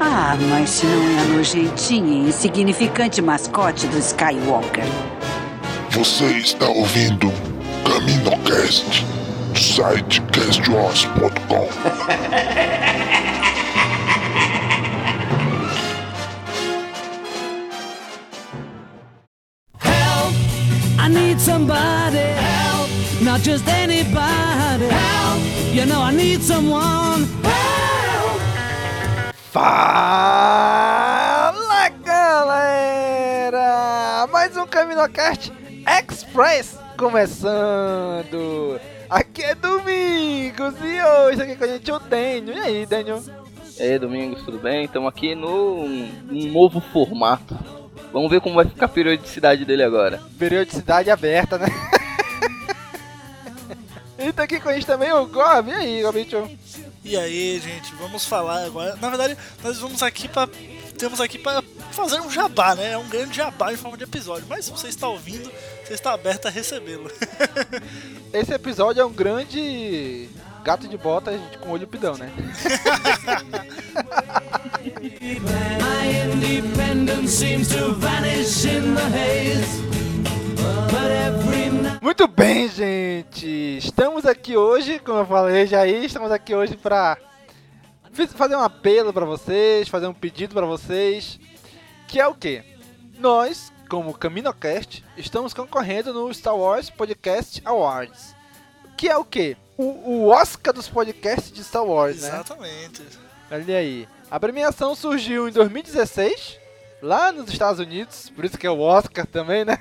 Ah, mas se não é a nojentinha e insignificante mascote do Skywalker. Você está ouvindo CaminoCast do site castwars.com. Help! I need somebody. Help! Not just anybody. Help! You know I need someone. Fala galera! Mais um CaminoCast Express começando! Aqui é Domingos e hoje aqui com a gente é o Daniel. E aí, Daniel? E aí, Domingos, tudo bem? Estamos aqui no um novo formato. Vamos ver como vai ficar a periodicidade dele agora. Periodicidade aberta, né? e tá aqui com a gente também o Gob. E aí, Gobicho? E aí, gente, vamos falar agora. Na verdade, nós vamos aqui para temos aqui para fazer um jabá, né? É um grande jabá em forma de episódio. Mas se você está ouvindo, você está aberto a recebê-lo. Esse episódio é um grande gato de bota com olho pidão, né? My independence seems to vanish in the haze. Muito bem, gente! Estamos aqui hoje, como eu falei já aí, estamos aqui hoje para fazer um apelo para vocês, fazer um pedido para vocês, que é o que? Nós, como CaminoCast, estamos concorrendo no Star Wars Podcast Awards. Que é o que? O, o Oscar dos podcasts de Star Wars, né? Exatamente. Olha aí. A premiação surgiu em 2016, lá nos Estados Unidos, por isso que é o Oscar também, né?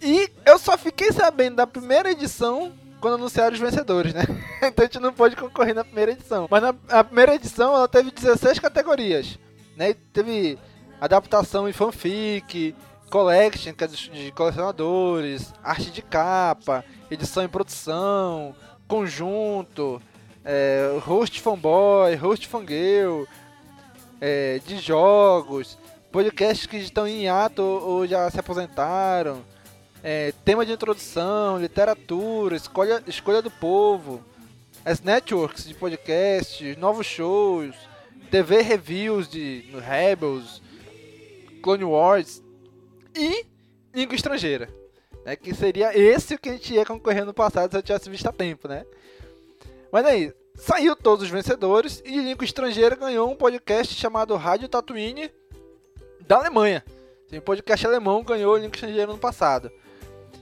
E eu só fiquei sabendo da primeira edição quando anunciaram os vencedores, né? então a gente não pôde concorrer na primeira edição. Mas na primeira edição ela teve 16 categorias, né? E teve adaptação em fanfic, collection, que é de colecionadores, arte de capa, edição em produção, conjunto, é, host fanboy, host fangirl, é, de jogos, podcasts que estão em ato ou já se aposentaram, é, tema de introdução, literatura, escolha, escolha do povo, as networks de podcasts, novos shows, TV reviews de no Rebels, Clone Wars e língua estrangeira. Né, que seria esse o que a gente ia concorrer no passado se eu tivesse visto a tempo, né? Mas aí, saiu todos os vencedores e de língua estrangeira ganhou um podcast chamado Rádio Tatooine da Alemanha. Tem um podcast alemão ganhou língua estrangeira no passado.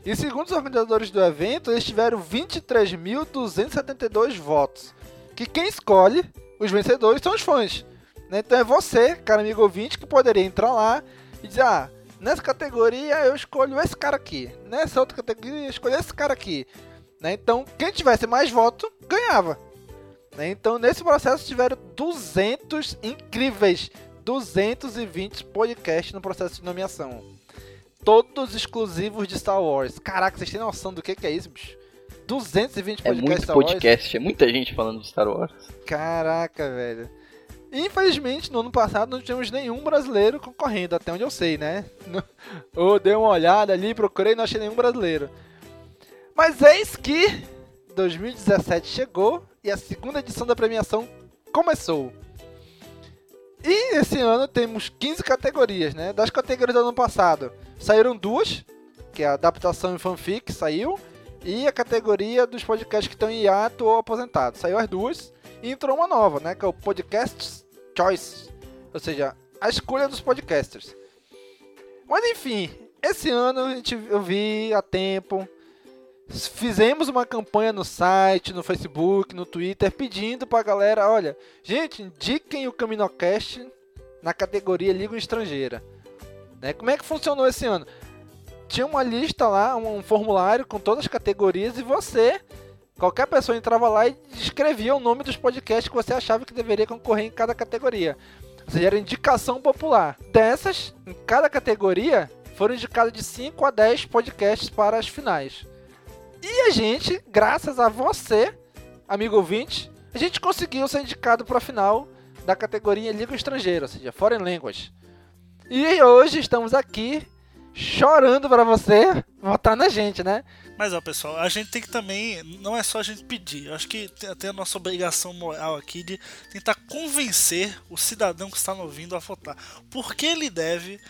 E segundo os organizadores do evento, eles tiveram 23.272 votos. Que quem escolhe os vencedores são os fãs. Né? Então é você, cara amigo ouvinte, que poderia entrar lá e dizer, ah, nessa categoria eu escolho esse cara aqui. Nessa outra categoria eu escolho esse cara aqui. Né? Então, quem tivesse mais votos, ganhava. Né? Então, nesse processo tiveram 200 incríveis, 220 podcasts no processo de nomeação. Todos exclusivos de Star Wars. Caraca, vocês têm noção do que, que é isso, bicho? 220 É podcasts muito Star Wars? podcast, é muita gente falando de Star Wars. Caraca, velho. Infelizmente, no ano passado não tivemos nenhum brasileiro concorrendo, até onde eu sei, né? Eu dei uma olhada ali, procurei e não achei nenhum brasileiro. Mas eis que 2017 chegou e a segunda edição da premiação começou. E esse ano temos 15 categorias, né? Das categorias do ano passado, saíram duas, que é a adaptação em fanfic, saiu, e a categoria dos podcasts que estão em hiato ou aposentados. Saiu as duas e entrou uma nova, né? Que é o Podcast Choice. Ou seja, a escolha dos podcasters. Mas enfim, esse ano a gente, eu vi a tempo. Fizemos uma campanha no site, no Facebook, no Twitter, pedindo pra galera, olha, gente, indiquem o Caminocast na categoria Liga Estrangeira. Né? Como é que funcionou esse ano? Tinha uma lista lá, um formulário com todas as categorias e você, qualquer pessoa entrava lá e escrevia o nome dos podcasts que você achava que deveria concorrer em cada categoria. Ou seja, era indicação popular. Dessas, em cada categoria, foram indicados de 5 a 10 podcasts para as finais. E a gente, graças a você, amigo ouvinte, a gente conseguiu ser indicado para a final da categoria Língua Estrangeira, ou seja, Foreign Language. E hoje estamos aqui chorando para você votar na gente, né? Mas ó, pessoal, a gente tem que também, não é só a gente pedir, eu acho que tem a nossa obrigação moral aqui de tentar convencer o cidadão que está nos ouvindo a votar. Porque ele deve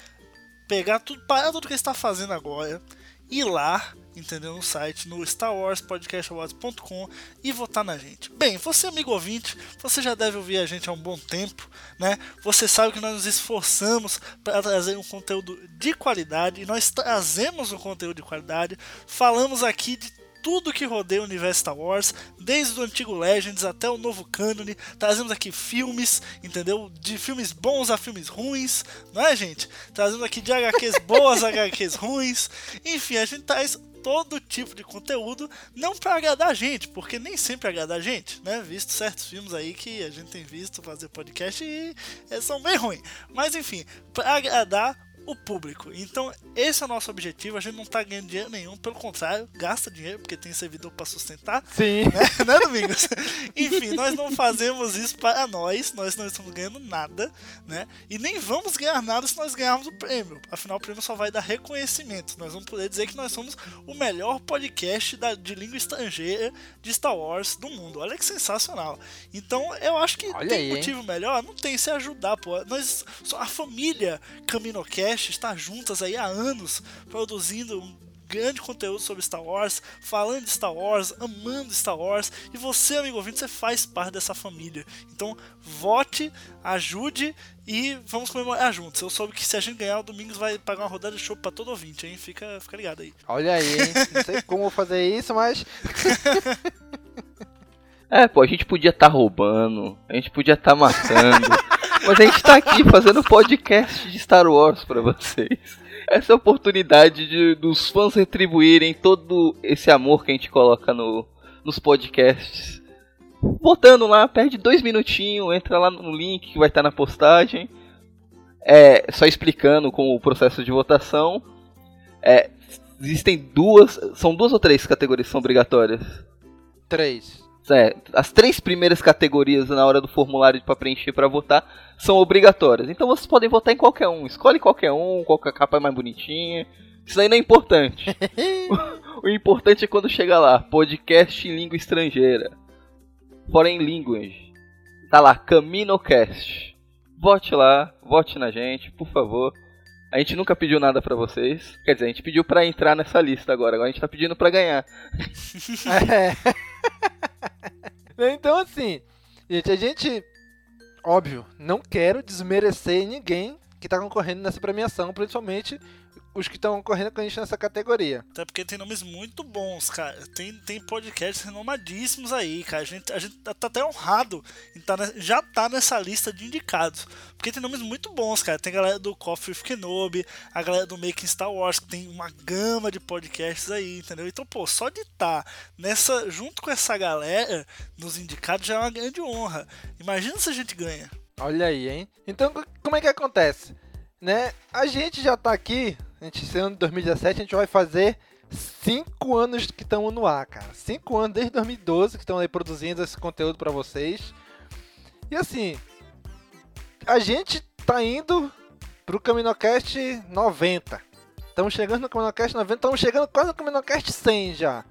pegar tudo, parar tudo que ele está fazendo agora, ir lá entendeu? No site, no StarWarsPodcastAwards.com e votar na gente. Bem, você amigo ouvinte, você já deve ouvir a gente há um bom tempo, né? Você sabe que nós nos esforçamos para trazer um conteúdo de qualidade e nós trazemos um conteúdo de qualidade. Falamos aqui de tudo que rodeia o universo Star Wars, desde o antigo Legends até o novo cânone. Trazemos aqui filmes, entendeu? De filmes bons a filmes ruins, não é, gente? Trazemos aqui de HQs boas a HQs ruins. Enfim, a gente traz todo tipo de conteúdo, não para agradar a gente, porque nem sempre agrada a gente, né? Visto certos filmes aí que a gente tem visto fazer podcast e são bem ruins. Mas enfim, para agradar o público. Então, esse é o nosso objetivo. A gente não tá ganhando dinheiro nenhum, pelo contrário, gasta dinheiro porque tem servidor para sustentar. Sim. Né, né Domingos? Enfim, nós não fazemos isso para nós, nós não estamos ganhando nada, né? E nem vamos ganhar nada se nós ganharmos o prêmio. Afinal, o prêmio só vai dar reconhecimento. Nós vamos poder dizer que nós somos o melhor podcast da, de língua estrangeira de Star Wars do mundo. Olha que sensacional. Então, eu acho que Olha tem aí, motivo melhor, não tem se ajudar, pô. Nós, a família CaminoCast está juntas aí há anos produzindo um grande conteúdo sobre Star Wars, falando de Star Wars, amando Star Wars, e você, amigo ouvinte, você faz parte dessa família. Então, vote, ajude e vamos comemorar juntos. Eu soube que se a gente ganhar, o Domingos vai pagar uma rodada de show para todo ouvinte, hein? Fica, fica ligado aí. Olha aí, hein? Não sei como fazer isso, mas. é, pô, a gente podia estar tá roubando, a gente podia estar tá matando. Mas a gente tá aqui fazendo podcast de Star Wars para vocês. Essa é oportunidade de, dos fãs retribuírem todo esse amor que a gente coloca no, nos podcasts. Votando lá, perde dois minutinhos, entra lá no link que vai estar na postagem. É, só explicando com o processo de votação. É, existem duas. São duas ou três categorias que são obrigatórias? Três. É, as três primeiras categorias na hora do formulário para preencher para votar são obrigatórias. Então vocês podem votar em qualquer um. Escolhe qualquer um, qualquer capa é mais bonitinha. Isso aí não é importante. o importante é quando chega lá, podcast em língua estrangeira. Foreign Language. Tá lá, CaminoCast. Vote lá, vote na gente, por favor. A gente nunca pediu nada para vocês. Quer dizer, a gente pediu para entrar nessa lista agora. Agora a gente tá pedindo para ganhar. é. Então, assim, gente, a gente, óbvio, não quero desmerecer ninguém que tá concorrendo nessa premiação, principalmente os que estão correndo com a gente nessa categoria. Até porque tem nomes muito bons, cara. Tem, tem podcasts renomadíssimos aí, cara. A gente, a gente tá, tá até honrado em tá, já tá nessa lista de indicados. Porque tem nomes muito bons, cara. Tem a galera do Coffee with Kenobi, a galera do Making Star Wars, que tem uma gama de podcasts aí, entendeu? Então, pô, só de estar tá nessa, junto com essa galera, nos indicados já é uma grande honra. Imagina se a gente ganha. Olha aí, hein? Então, como é que acontece? Né? A gente já tá aqui a gente, esse ano de 2017 a gente vai fazer 5 anos que estamos no ar, cara. 5 anos desde 2012 que estão aí produzindo esse conteúdo para vocês. E assim, a gente tá indo pro CaminoCast 90. Estamos chegando no CaminoCast 90, estamos chegando quase no CaminoCast 100 já.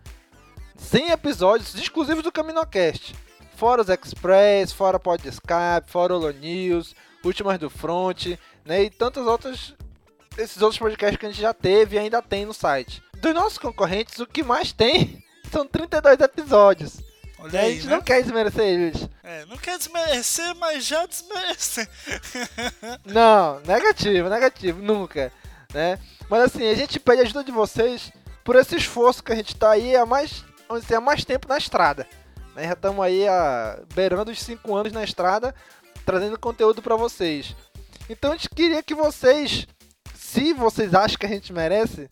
100 episódios exclusivos do CaminoCast. Fora os Express, fora Podscape, fora o News, Últimas do Front, né? E tantas outras esses outros podcasts que a gente já teve e ainda tem no site. Dos nossos concorrentes, o que mais tem são 32 episódios. Olha a aí, gente né? não quer desmerecer eles. É, não quer desmerecer, mas já desmerecer. Não, negativo, negativo, nunca, né? Mas assim, a gente pede ajuda de vocês por esse esforço que a gente tá aí há mais, vamos dizer, há mais tempo na estrada. Né? Já estamos aí a, beirando os 5 anos na estrada, trazendo conteúdo para vocês. Então a gente queria que vocês, se vocês acham que a gente merece,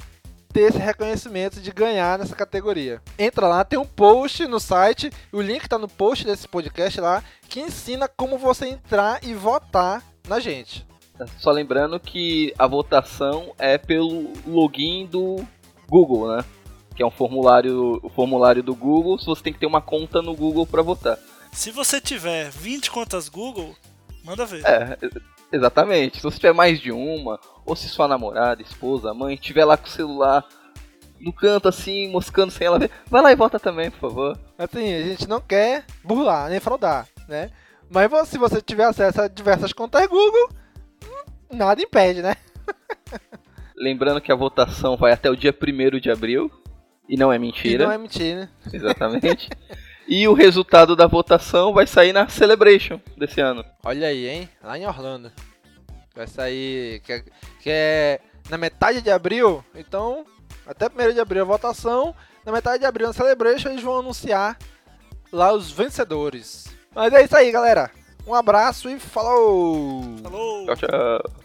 ter esse reconhecimento de ganhar nessa categoria. Entra lá, tem um post no site, o link tá no post desse podcast lá, que ensina como você entrar e votar na gente. Só lembrando que a votação é pelo login do Google, né? Que é um formulário, o formulário do Google, se você tem que ter uma conta no Google para votar. Se você tiver 20 contas Google, manda ver. É, exatamente. Se você tiver mais de uma, ou se sua namorada, esposa, mãe tiver lá com o celular no canto assim, moscando sem ela ver, vai lá e vota também, por favor. Assim, a gente não quer burlar, nem fraudar, né? Mas se você tiver acesso a diversas contas Google, hum, nada impede, né? Lembrando que a votação vai até o dia 1 de abril. E não é mentira. E não é mentira. Exatamente. e o resultado da votação vai sair na Celebration desse ano. Olha aí, hein? Lá em Orlando. Vai sair. Que é, que é na metade de abril. Então, até 1 de abril a votação. Na metade de abril na Celebration eles vão anunciar lá os vencedores. Mas é isso aí, galera. Um abraço e falou! Falou! Tchau, tchau.